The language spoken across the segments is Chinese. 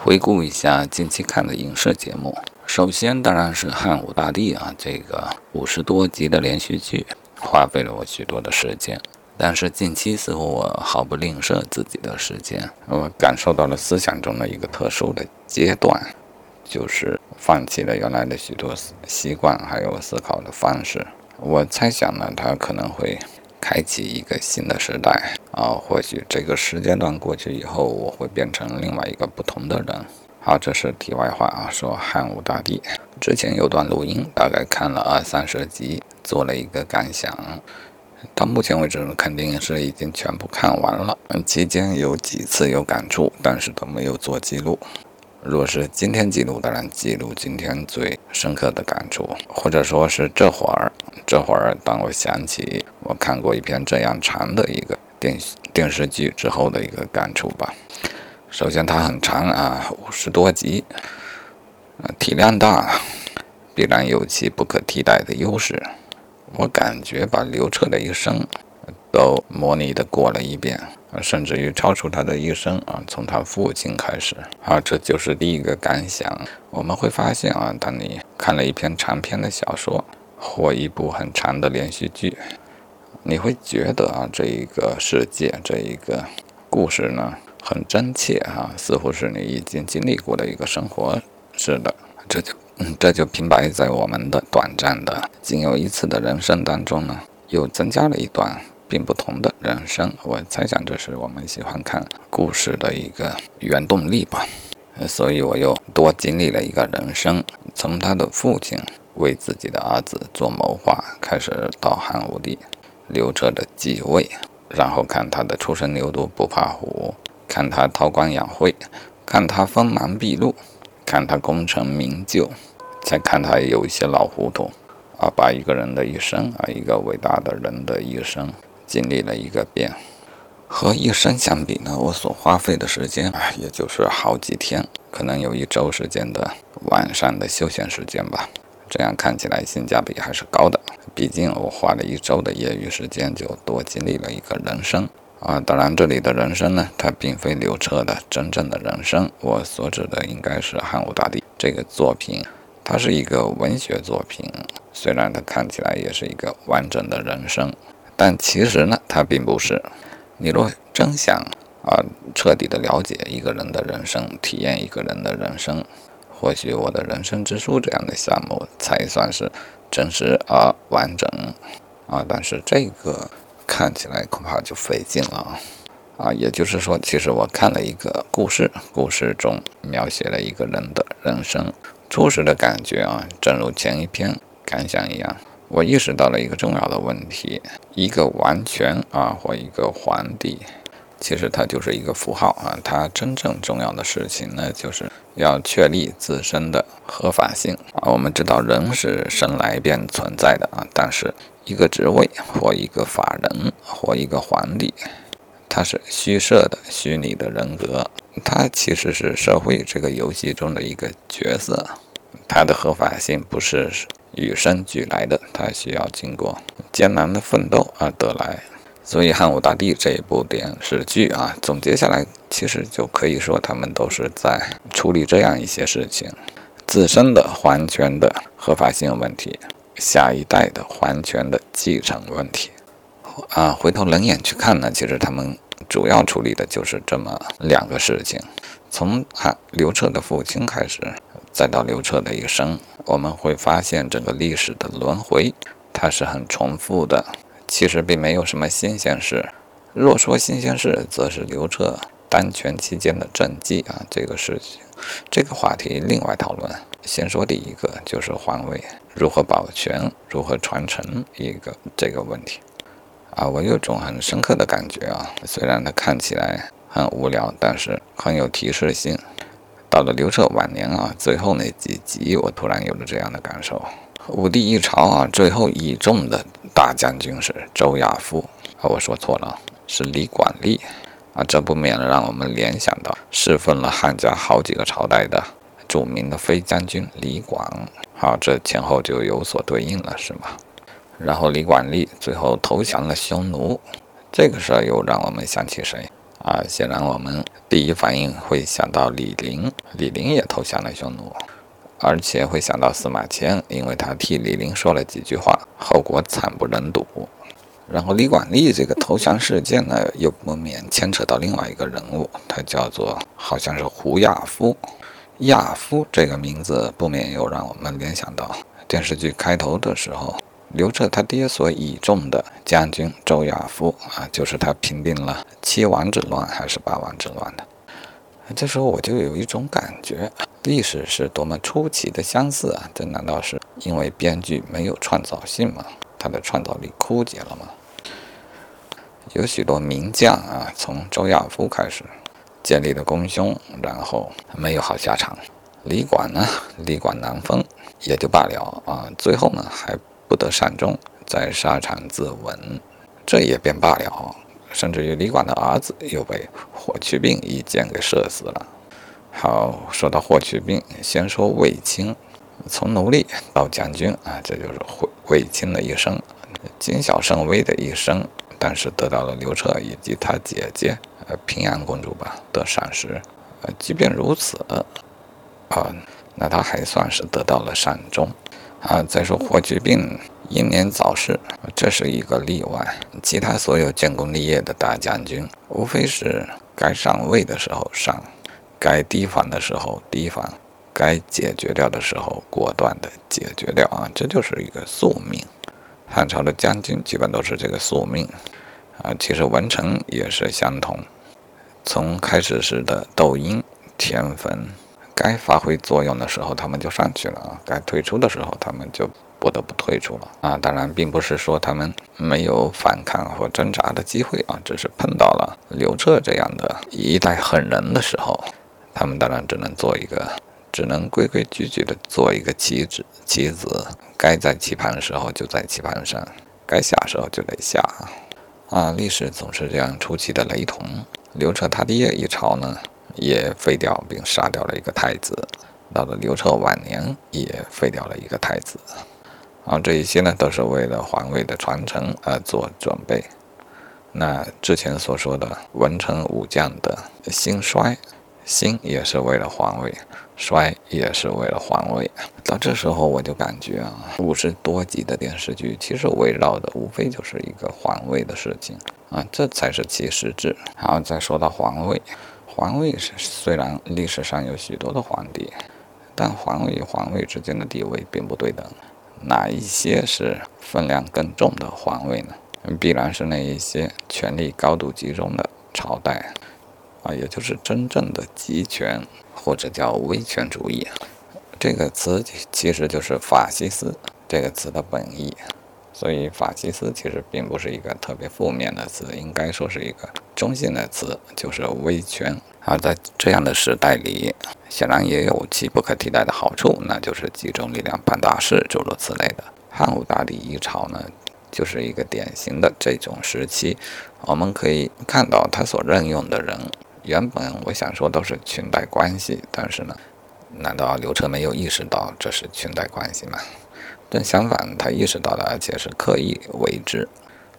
回顾一下近期看的影视节目，首先当然是汉武大帝啊，这个五十多集的连续剧，花费了我许多的时间。但是近期似乎我毫不吝啬自己的时间，我感受到了思想中的一个特殊的阶段，就是放弃了原来的许多习惯，还有思考的方式。我猜想呢，它可能会。开启一个新的时代啊！或许这个时间段过去以后，我会变成另外一个不同的人。好，这是题外话啊。说汉武大帝之前有段录音，大概看了二三十集，做了一个感想。到目前为止，肯定是已经全部看完了。期间有几次有感触，但是都没有做记录。若是今天记录，当然记录今天最深刻的感触，或者说是这会儿，这会儿当我想起我看过一篇这样长的一个电电视剧之后的一个感触吧。首先，它很长啊，五十多集，体量大，必然有其不可替代的优势。我感觉把刘彻的一生都模拟的过了一遍。啊，甚至于超出他的一生啊，从他父亲开始啊，这就是第一个感想。我们会发现啊，当你看了一篇长篇的小说或一部很长的连续剧，你会觉得啊，这一个世界这一个故事呢，很真切哈，似乎是你已经经历过的一个生活似的。这就，这就平白在我们的短暂的仅有一次的人生当中呢，又增加了一段。并不同的人生，我猜想这是我们喜欢看故事的一个原动力吧。所以我又多经历了一个人生，从他的父亲为自己的儿子做谋划开始，到汉武帝刘彻的继位，然后看他的初生牛犊不怕虎，看他韬光养晦，看他锋芒毕露，看他功成名就，再看他有一些老糊涂啊，把一个人的一生啊，一个伟大的人的一生。经历了一个遍，和一生相比呢，我所花费的时间啊，也就是好几天，可能有一周时间的晚上的休闲时间吧。这样看起来性价比还是高的，毕竟我花了一周的业余时间，就多经历了一个人生啊。当然，这里的人生呢，它并非刘彻的真正的人生，我所指的应该是汉武大帝这个作品，它是一个文学作品，虽然它看起来也是一个完整的人生。但其实呢，它并不是。你若真想啊，彻底的了解一个人的人生，体验一个人的人生，或许我的人生之书这样的项目才算是真实而完整啊。但是这个看起来恐怕就费劲了啊。也就是说，其实我看了一个故事，故事中描写了一个人的人生，初始的感觉啊，正如前一篇感想一样。我意识到了一个重要的问题：一个王权啊，或一个皇帝，其实它就是一个符号啊。它真正重要的事情呢，就是要确立自身的合法性啊。我们知道人是生来便存在的啊，但是一个职位或一个法人或一个皇帝，它是虚设的、虚拟的人格，它其实是社会这个游戏中的一个角色，它的合法性不是。与生俱来的，它需要经过艰难的奋斗而得来。所以汉武大帝这一部电视剧啊，总结下来，其实就可以说他们都是在处理这样一些事情：自身的皇权的合法性问题，下一代的皇权的继承问题。啊，回头冷眼去看呢，其实他们主要处理的就是这么两个事情。从汉刘彻的父亲开始。再到刘彻的一生，我们会发现整个历史的轮回，它是很重复的。其实并没有什么新鲜事。若说新鲜事，则是刘彻当权期间的政绩啊，这个事情，这个话题另外讨论。先说第一个，就是皇位如何保全、如何传承一个这个问题啊，我有种很深刻的感觉啊，虽然它看起来很无聊，但是很有提示性。到了刘彻晚年啊，最后那几集，我突然有了这样的感受：武帝一朝啊，最后倚重的大将军是周亚夫啊，我说错了，是李广利啊，这不免让我们联想到侍奉了汉家好几个朝代的著名的飞将军李广。好，这前后就有所对应了，是吗？然后李广利最后投降了匈奴，这个事儿又让我们想起谁？啊，显然我们第一反应会想到李陵，李陵也投降了匈奴，而且会想到司马迁，因为他替李陵说了几句话，后果惨不忍睹。然后李广利这个投降事件呢，又不免牵扯到另外一个人物，他叫做好像是胡亚夫。亚夫这个名字不免又让我们联想到电视剧开头的时候。刘彻他爹所倚重的将军周亚夫啊，就是他平定了七王之乱还是八王之乱的。这时候我就有一种感觉，历史是多么出奇的相似啊！这难道是因为编剧没有创造性吗？他的创造力枯竭了吗？有许多名将啊，从周亚夫开始建立了功勋，然后没有好下场。李广呢，李广难封也就罢了啊，最后呢还。不得善终，在沙场自刎，这也便罢了。甚至于李广的儿子又被霍去病一箭给射死了。好，说到霍去病，先说卫青，从奴隶到将军啊，这就是卫卫青的一生，谨小慎微的一生。但是得到了刘彻以及他姐姐呃平安公主吧的赏识。呃，即便如此，啊，那他还算是得到了善终。啊，再说霍去病英年早逝，这是一个例外。其他所有建功立业的大将军，无非是该上位的时候上，该提防的时候提防，该解决掉的时候果断的解决掉啊，这就是一个宿命。汉朝的将军基本都是这个宿命啊。其实文臣也是相同，从开始时的窦婴、田汾。该发挥作用的时候，他们就上去了啊；该退出的时候，他们就不得不退出了啊。当然，并不是说他们没有反抗或挣扎的机会啊，只是碰到了刘彻这样的一代狠人的时候，他们当然只能做一个，只能规规矩矩的做一个棋子。棋子该在棋盘的时候就在棋盘上，该下时候就得下啊。历史总是这样出奇的雷同。刘彻他爹一朝呢。也废掉并杀掉了一个太子，到了刘彻晚年也废掉了一个太子，啊，这一些呢都是为了皇位的传承而做准备。那之前所说的文臣武将的兴衰，兴也是为了皇位，衰也是为了皇位。到这时候我就感觉啊，五十多集的电视剧其实围绕的无非就是一个皇位的事情啊，这才是其实质。然后再说到皇位。皇位是虽然历史上有许多的皇帝，但皇位与皇位之间的地位并不对等。哪一些是分量更重的皇位呢？必然是那一些权力高度集中的朝代，啊，也就是真正的集权或者叫威权主义。这个词其实就是法西斯这个词的本意。所以，法西斯其实并不是一个特别负面的词，应该说是一个中性的词，就是威权。而在这样的时代里，显然也有其不可替代的好处，那就是集中力量办大事，诸如此类的。汉武大帝一朝呢，就是一个典型的这种时期。我们可以看到，他所任用的人，原本我想说都是裙带关系，但是呢，难道刘彻没有意识到这是裙带关系吗？正相反，他意识到了，而且是刻意为之，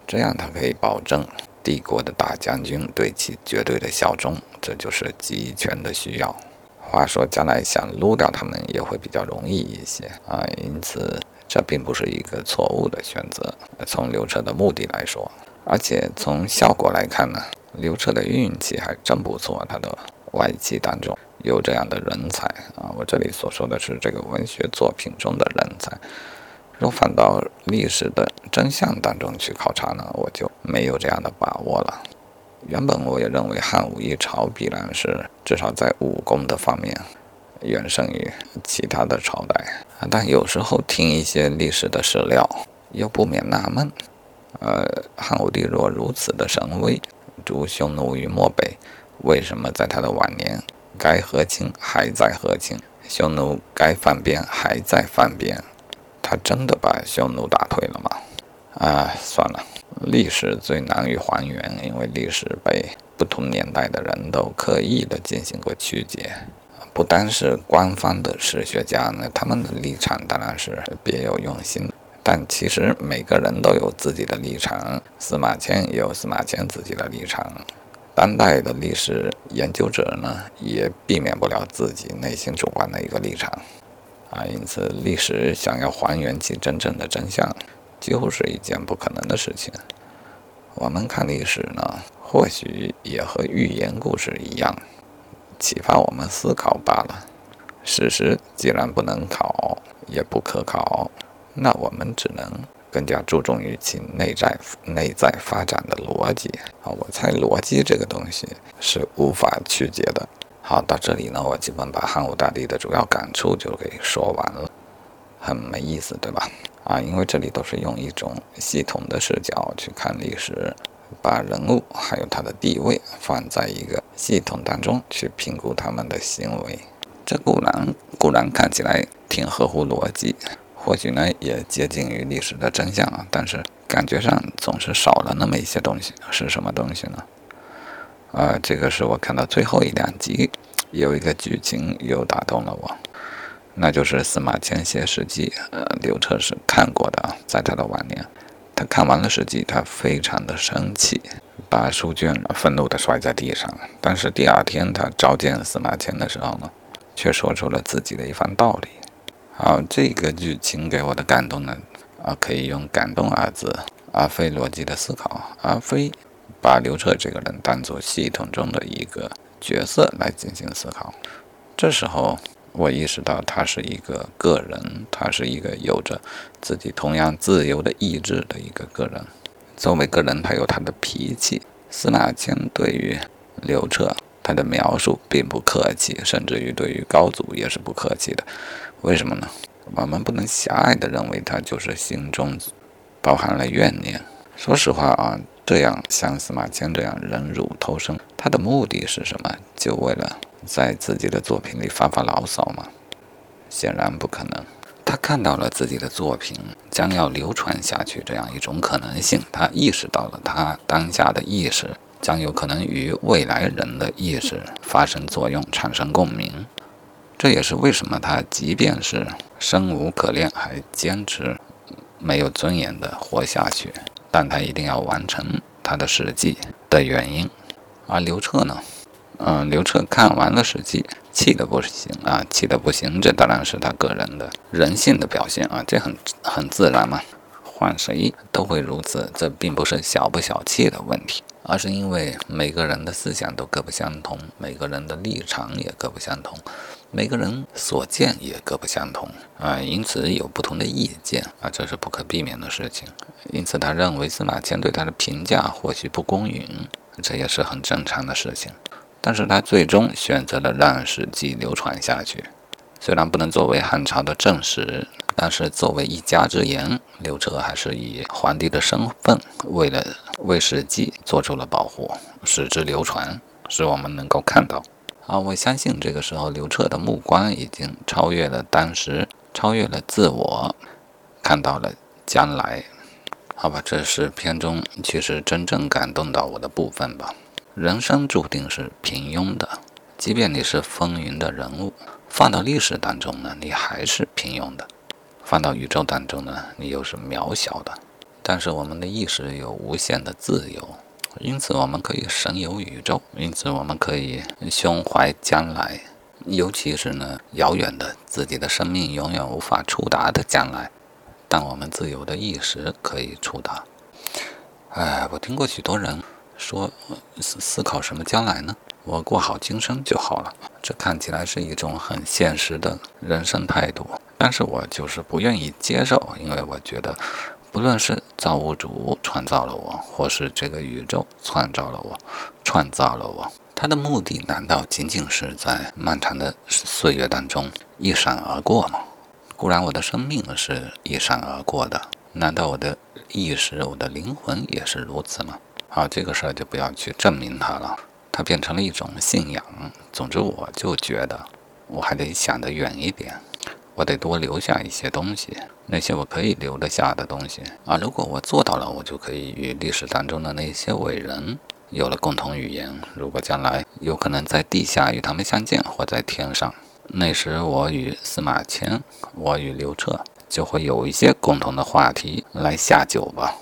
这样他可以保证帝国的大将军对其绝对的效忠，这就是集权的需要。话说，将来想撸掉他们也会比较容易一些啊，因此这并不是一个错误的选择。从刘彻的目的来说，而且从效果来看呢，刘彻的运气还真不错，他的外戚当中有这样的人才啊。我这里所说的是这个文学作品中的人才。若反到历史的真相当中去考察呢，我就没有这样的把握了。原本我也认为汉武一朝必然是至少在武功的方面远胜于其他的朝代，但有时候听一些历史的史料，又不免纳闷：呃，汉武帝若如此的神威，逐匈奴于漠北，为什么在他的晚年该和亲还在和亲，匈奴该犯边还在犯边？他真的把匈奴打退了吗？啊，算了，历史最难于还原，因为历史被不同年代的人都刻意的进行过曲解。不单是官方的史学家呢，他们的立场当然是别有用心，但其实每个人都有自己的立场。司马迁也有司马迁自己的立场，当代的历史研究者呢，也避免不了自己内心主观的一个立场啊。因此，历史想要还原其真正的真相，几乎是一件不可能的事情。我们看历史呢，或许也和寓言故事一样，启发我们思考罢了。事实既然不能考，也不可考，那我们只能。更加注重于其内在内在发展的逻辑啊，我猜逻辑这个东西是无法曲解的。好，到这里呢，我基本把汉武大帝的主要感触就给说完了，很没意思，对吧？啊，因为这里都是用一种系统的视角去看历史，把人物还有他的地位放在一个系统当中去评估他们的行为，这固然固然看起来挺合乎逻辑。或许呢，也接近于历史的真相啊，但是感觉上总是少了那么一些东西，是什么东西呢？啊，这个是我看到最后一两集，有一个剧情又打动了我，那就是司马迁写《史记》，呃，刘彻是看过的，在他的晚年，他看完了《史记》，他非常的生气，把书卷愤怒地摔在地上，但是第二天他召见司马迁的时候呢，却说出了自己的一番道理。好，这个剧情给我的感动呢，啊，可以用“感动”二字，而非逻辑的思考，而非把刘彻这个人当做系统中的一个角色来进行思考。这时候，我意识到他是一个个人，他是一个有着自己同样自由的意志的一个个人。作为个人，他有他的脾气。司马迁对于刘彻，他的描述并不客气，甚至于对于高祖也是不客气的。为什么呢？我们不能狭隘地认为他就是心中包含了怨念。说实话啊，这样像司马迁这样忍辱偷生，他的目的是什么？就为了在自己的作品里发发牢骚吗？显然不可能。他看到了自己的作品将要流传下去这样一种可能性，他意识到了他当下的意识将有可能与未来人的意识发生作用，产生共鸣。这也是为什么他即便是生无可恋，还坚持没有尊严的活下去，但他一定要完成他的《史记》的原因。而刘彻呢？嗯，刘彻看完了《史记》，气得不行啊，气得不行。这当然是他个人的人性的表现啊，这很很自然嘛，换谁都会如此。这并不是小不小气的问题，而是因为每个人的思想都各不相同，每个人的立场也各不相同。每个人所见也各不相同啊，因此有不同的意见啊，这是不可避免的事情。因此，他认为司马迁对他的评价或许不公允，这也是很正常的事情。但是他最终选择了让《史记》流传下去。虽然不能作为汉朝的正史，但是作为一家之言，刘彻还是以皇帝的身份，为了为《史记》做出了保护，使之流传，使我们能够看到。啊，我相信这个时候刘彻的目光已经超越了当时，超越了自我，看到了将来。好吧，这是片中其实真正感动到我的部分吧。人生注定是平庸的，即便你是风云的人物，放到历史当中呢，你还是平庸的；放到宇宙当中呢，你又是渺小的。但是我们的意识有无限的自由。因此，我们可以神游宇宙；因此，我们可以胸怀将来，尤其是呢遥远的自己的生命永远无法触达的将来，但我们自由的意识可以触达。哎，我听过许多人说，思思考什么将来呢？我过好今生就好了。这看起来是一种很现实的人生态度，但是我就是不愿意接受，因为我觉得。不论是造物主创造了我，或是这个宇宙创造了我，创造了我，他的目的难道仅仅是在漫长的岁月当中一闪而过吗？固然我的生命是一闪而过的，难道我的意识、我的灵魂也是如此吗？好，这个事儿就不要去证明它了，它变成了一种信仰。总之，我就觉得我还得想得远一点。我得多留下一些东西，那些我可以留得下的东西啊。如果我做到了，我就可以与历史当中的那些伟人有了共同语言。如果将来有可能在地下与他们相见，或在天上，那时我与司马迁，我与刘彻就会有一些共同的话题来下酒吧。